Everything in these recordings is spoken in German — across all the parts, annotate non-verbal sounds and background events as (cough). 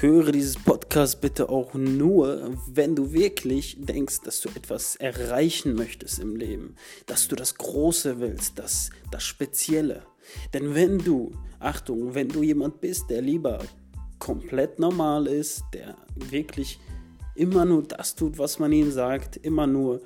höre dieses Podcast bitte auch nur, wenn du wirklich denkst, dass du etwas erreichen möchtest im Leben, dass du das Große willst, das, das Spezielle. Denn wenn du, Achtung, wenn du jemand bist, der lieber komplett normal ist, der wirklich immer nur das tut, was man ihm sagt, immer nur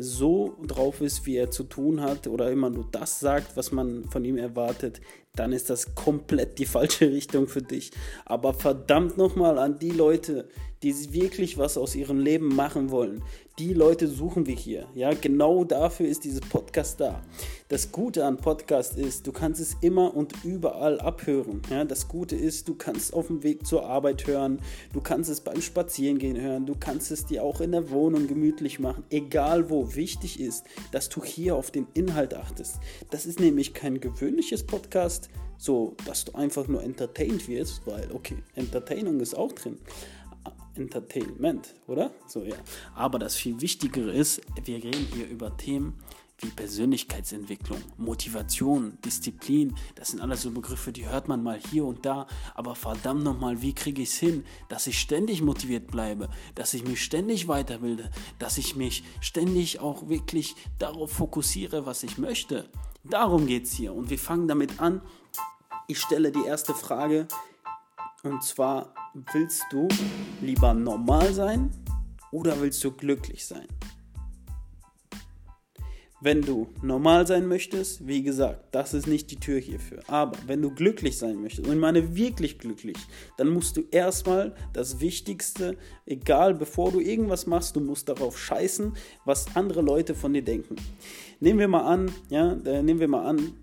so drauf ist, wie er zu tun hat oder immer nur das sagt, was man von ihm erwartet, dann ist das komplett die falsche (laughs) Richtung für dich. Aber verdammt nochmal an die Leute, die wirklich was aus ihrem Leben machen wollen. Die Leute suchen wir hier. Ja, genau dafür ist dieses Podcast da. Das Gute an Podcast ist, du kannst es immer und überall abhören. Ja, das Gute ist, du kannst auf dem Weg zur Arbeit hören, du kannst es beim Spazierengehen hören, du kannst es dir auch in der Wohnung gemütlich machen, egal wo. Wichtig ist, dass du hier auf den Inhalt achtest. Das ist nämlich kein gewöhnliches Podcast, so dass du einfach nur entertained wirst, weil okay, Entertainung ist auch drin. Entertainment, oder? So, ja. Aber das viel Wichtigere ist, wir reden hier über Themen wie Persönlichkeitsentwicklung, Motivation, Disziplin. Das sind alles so Begriffe, die hört man mal hier und da. Aber verdammt nochmal, wie kriege ich es hin, dass ich ständig motiviert bleibe, dass ich mich ständig weiterbilde, dass ich mich ständig auch wirklich darauf fokussiere, was ich möchte. Darum geht es hier. Und wir fangen damit an. Ich stelle die erste Frage. Und zwar, willst du lieber normal sein oder willst du glücklich sein? Wenn du normal sein möchtest, wie gesagt, das ist nicht die Tür hierfür. Aber wenn du glücklich sein möchtest, und ich meine wirklich glücklich, dann musst du erstmal das Wichtigste, egal bevor du irgendwas machst, du musst darauf scheißen, was andere Leute von dir denken. Nehmen wir mal an, ja, äh, nehmen wir mal an,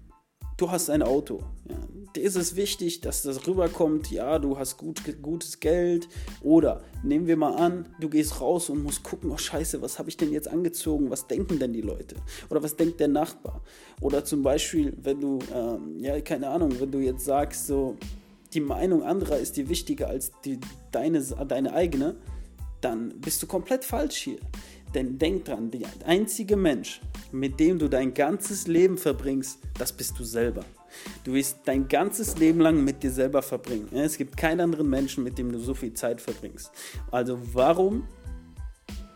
du hast ein Auto. Ja. Dir ist es wichtig, dass das rüberkommt, ja, du hast gut, gutes Geld. Oder nehmen wir mal an, du gehst raus und musst gucken, oh scheiße, was habe ich denn jetzt angezogen? Was denken denn die Leute? Oder was denkt der Nachbar? Oder zum Beispiel, wenn du, ähm, ja, keine Ahnung, wenn du jetzt sagst, so, die Meinung anderer ist dir wichtiger als die, deine, deine eigene, dann bist du komplett falsch hier. Denn denk dran, der einzige Mensch, mit dem du dein ganzes Leben verbringst, das bist du selber. Du wirst dein ganzes Leben lang mit dir selber verbringen. Es gibt keinen anderen Menschen, mit dem du so viel Zeit verbringst. Also warum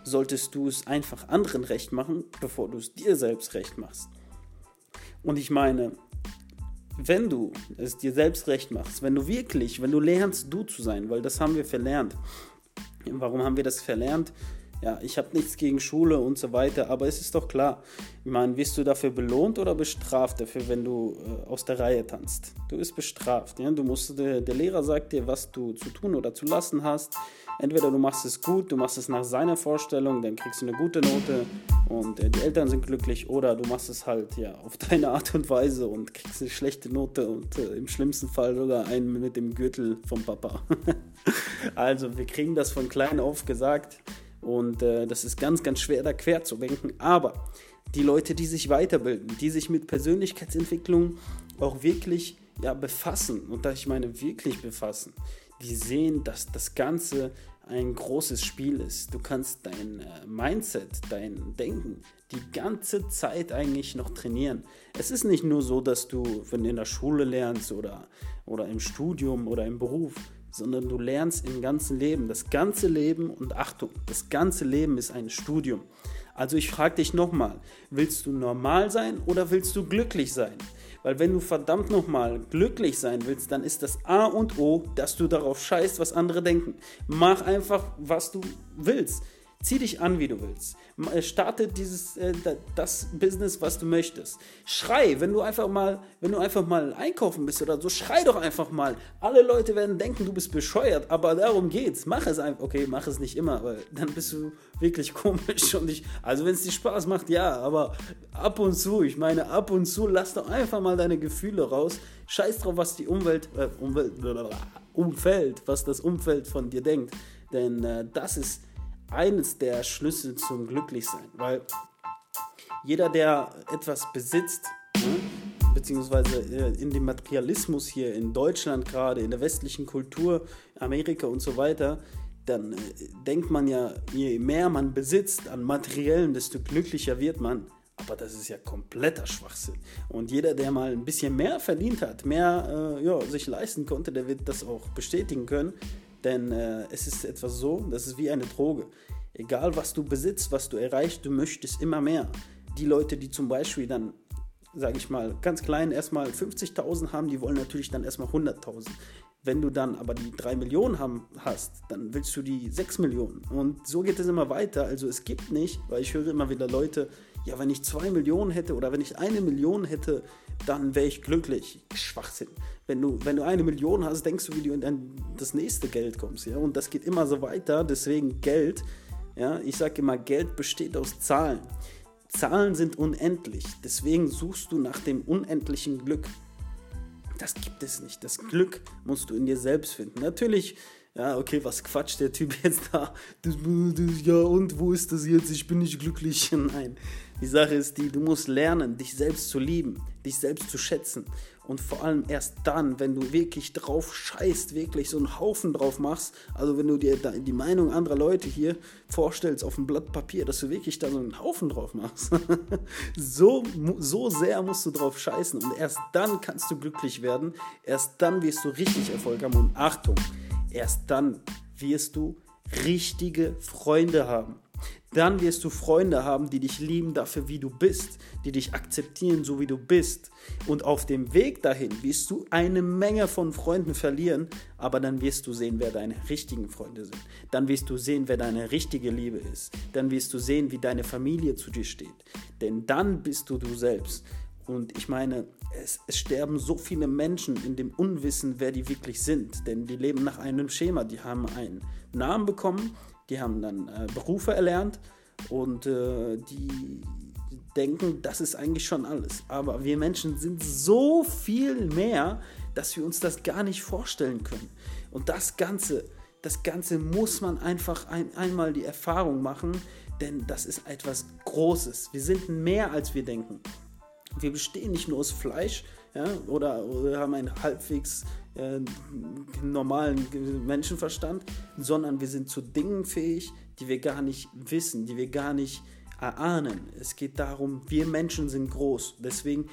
solltest du es einfach anderen recht machen, bevor du es dir selbst recht machst? Und ich meine, wenn du es dir selbst recht machst, wenn du wirklich, wenn du lernst, du zu sein, weil das haben wir verlernt. Warum haben wir das verlernt? Ja, ich habe nichts gegen Schule und so weiter, aber es ist doch klar, ich meine, wirst du dafür belohnt oder bestraft dafür, wenn du äh, aus der Reihe tanzt? Du bist bestraft. Ja? Du musst, der, der Lehrer sagt dir, was du zu tun oder zu lassen hast. Entweder du machst es gut, du machst es nach seiner Vorstellung, dann kriegst du eine gute Note und äh, die Eltern sind glücklich, oder du machst es halt ja auf (laughs) deine Art und Weise und kriegst eine schlechte Note und äh, im schlimmsten Fall sogar einen mit dem Gürtel vom Papa. (laughs) also wir kriegen das von klein auf gesagt und äh, das ist ganz, ganz schwer, da quer zu denken. Aber die Leute, die sich weiterbilden, die sich mit Persönlichkeitsentwicklung auch wirklich ja, befassen, und da ich meine wirklich befassen, die sehen, dass das Ganze ein großes Spiel ist. Du kannst dein äh, Mindset, dein Denken die ganze Zeit eigentlich noch trainieren. Es ist nicht nur so, dass du, wenn du in der Schule lernst oder, oder im Studium oder im Beruf, sondern du lernst im ganzen Leben. Das ganze Leben und Achtung, das ganze Leben ist ein Studium. Also ich frage dich nochmal, willst du normal sein oder willst du glücklich sein? Weil wenn du verdammt nochmal glücklich sein willst, dann ist das A und O, dass du darauf scheißt, was andere denken. Mach einfach, was du willst. Zieh dich an, wie du willst. Äh, starte dieses, äh, das Business, was du möchtest. Schrei, wenn du einfach mal, wenn du einfach mal einkaufen bist oder so, schrei doch einfach mal. Alle Leute werden denken, du bist bescheuert, aber darum geht's. Mach es einfach. Okay, mach es nicht immer, weil dann bist du wirklich (laughs) komisch und ich, also wenn es dir Spaß macht, ja, aber ab und zu, ich meine, ab und zu lass doch einfach mal deine Gefühle raus. Scheiß drauf, was die Umwelt, äh, Umwelt, Umfeld, was das Umfeld von dir denkt. Denn äh, das ist eines der Schlüssel zum Glücklichsein, weil jeder, der etwas besitzt, ne, beziehungsweise äh, in dem Materialismus hier in Deutschland gerade, in der westlichen Kultur, Amerika und so weiter, dann äh, denkt man ja, je mehr man besitzt an Materiellen, desto glücklicher wird man. Aber das ist ja kompletter Schwachsinn. Und jeder, der mal ein bisschen mehr verdient hat, mehr äh, ja, sich leisten konnte, der wird das auch bestätigen können Denn äh, es ist etwas so, das ist wie eine Droge. Egal was du besitzt, was du erreichst, du möchtest immer mehr. Die Leute, die zum Beispiel dann, sage ich mal, ganz klein erstmal 50.000 haben, die wollen natürlich dann erstmal 100.000. Wenn du dann aber die 3 Millionen haben, hast, dann willst du die 6 Millionen. Und so geht es immer weiter. Also es gibt nicht, weil ich höre immer wieder Leute, ja, wenn ich 2 Millionen hätte oder wenn ich eine Million hätte, dann wäre ich glücklich. Schwachsinn. Wenn du, wenn du eine Million hast, denkst du, wie du in das nächste Geld kommst. Ja? Und das geht immer so weiter. Deswegen Geld, ja, ich sage immer, Geld besteht aus Zahlen. Zahlen sind unendlich. Deswegen suchst du nach dem unendlichen Glück. Das gibt es nicht. Das Glück musst du in dir selbst finden. Natürlich, ja, okay, was quatscht der Typ jetzt da? Das, das, ja, und wo ist das jetzt? Ich bin nicht glücklich. (laughs) Nein. Die Sache ist die, du musst lernen, dich selbst zu lieben, dich selbst zu schätzen. Und vor allem erst dann, wenn du wirklich drauf scheißt, wirklich so einen Haufen drauf machst, also wenn du dir die Meinung anderer Leute hier vorstellst auf einem Blatt Papier, dass du wirklich da so einen Haufen drauf machst. (laughs) so, so sehr musst du drauf scheißen. Und erst dann kannst du glücklich werden. Erst dann wirst du richtig Erfolg haben. Und Achtung, erst dann wirst du richtige Freunde haben. Dann wirst du Freunde haben, die dich lieben dafür, wie du bist, die dich akzeptieren, so wie du bist. Und auf dem Weg dahin wirst du eine Menge von Freunden verlieren, aber dann wirst du sehen, wer deine richtigen Freunde sind. Dann wirst du sehen, wer deine richtige Liebe ist. Dann wirst du sehen, wie deine Familie zu dir steht. Denn dann bist du du selbst. Und ich meine, es, es, sterben so viele Menschen in dem Unwissen, wer die wirklich sind. Denn die leben nach einem Schema. Die haben einen Namen bekommen, die haben dann äh, Berufe erlernt und äh, die denken, das ist eigentlich schon alles. Aber wir Menschen sind so viel mehr, dass wir uns das gar nicht vorstellen können. Und das Ganze, das Ganze muss man einfach ein, einmal die Erfahrung machen, denn das ist etwas Großes. Wir sind mehr, als wir denken. Wir bestehen nicht nur aus Fleisch ja, oder, oder haben einen halbwegs äh, normalen Menschenverstand, sondern wir sind zu Dingen fähig, die wir gar nicht wissen, die wir gar nicht erahnen. Es geht darum, wir Menschen sind groß. Deswegen,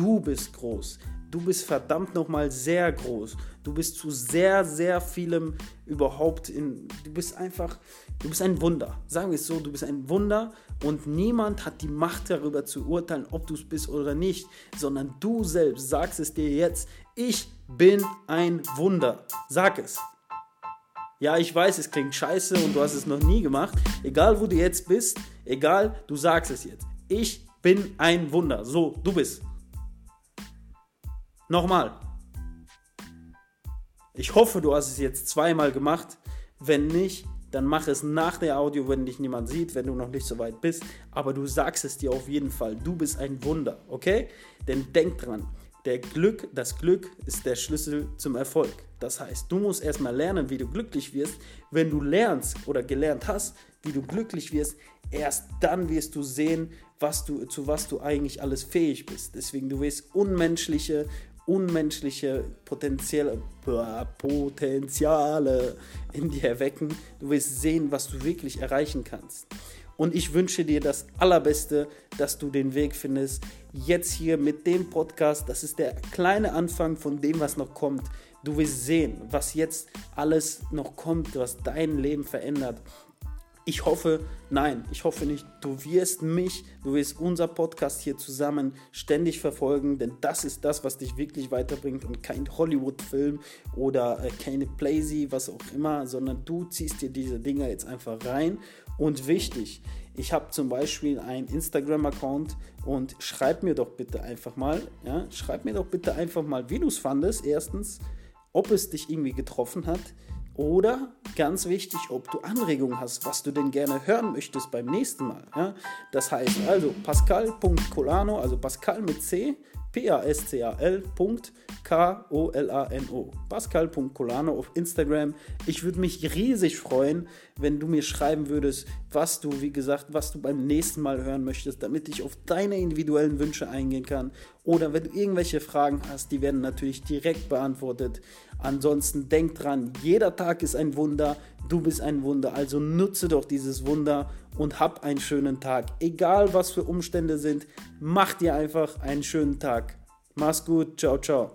du bist groß. Du bist verdammt nochmal sehr groß. Du bist zu sehr, sehr vielem überhaupt in. Du bist einfach, du bist ein Wunder. Sagen wir es so, du bist ein Wunder und niemand hat die Macht darüber zu urteilen, ob du es bist oder nicht, sondern du selbst sagst es dir jetzt. Ich bin ein Wunder. Sag es. Ja, ich weiß, es klingt scheiße und du hast es noch nie gemacht. Egal, wo du jetzt bist, egal, du sagst es jetzt. Ich bin ein Wunder. So, du bist. Nochmal. Ich hoffe, du hast es jetzt zweimal gemacht. Wenn nicht, dann mach es nach der Audio, wenn dich niemand sieht, wenn du noch nicht so weit bist. Aber du sagst es dir auf jeden Fall. Du bist ein Wunder, okay? Denn denk dran, der Glück, das Glück ist der Schlüssel zum Erfolg. Das heißt, du musst erstmal lernen, wie du glücklich wirst. Wenn du lernst oder gelernt hast, wie du glücklich wirst, erst dann wirst du sehen, was du, zu was du eigentlich alles fähig bist. Deswegen, du wirst unmenschliche, unmenschliche Potenziale, Potenziale in dir erwecken. Du wirst sehen, was du wirklich erreichen kannst. Und ich wünsche dir das Allerbeste, dass du den Weg findest. Jetzt hier mit dem Podcast, das ist der kleine Anfang von dem, was noch kommt. Du wirst sehen, was jetzt alles noch kommt, was dein Leben verändert. Ich hoffe, nein, ich hoffe nicht. Du wirst mich, du wirst unser Podcast hier zusammen ständig verfolgen, denn das ist das, was dich wirklich weiterbringt und kein Hollywood-Film oder äh, keine Playsy, was auch immer, sondern du ziehst dir diese Dinger jetzt einfach rein. Und wichtig, ich habe zum Beispiel einen Instagram-Account und schreib mir doch bitte einfach mal, ja, schreib mir doch bitte einfach mal, wie du es fandest, erstens, ob es dich irgendwie getroffen hat oder ganz wichtig, ob du Anregungen hast, was du denn gerne hören möchtest beim nächsten Mal. Ja? Das heißt also pascal.colano, also Pascal mit C, P-A-S-C-A-L.K-O-L-A-N-O. Pascal.colano auf Instagram. Ich würde mich riesig freuen, wenn du mir schreiben würdest, was du, wie gesagt, was du beim nächsten Mal hören möchtest, damit ich auf deine individuellen Wünsche eingehen kann. Oder wenn du irgendwelche Fragen hast, die werden natürlich direkt beantwortet. Ansonsten denk dran, jeder Tag ist ein Wunder. Du bist ein Wunder. Also nutze doch dieses Wunder und hab einen schönen Tag. Egal was für Umstände sind, mach dir einfach einen schönen Tag. Mach's gut. Ciao, ciao.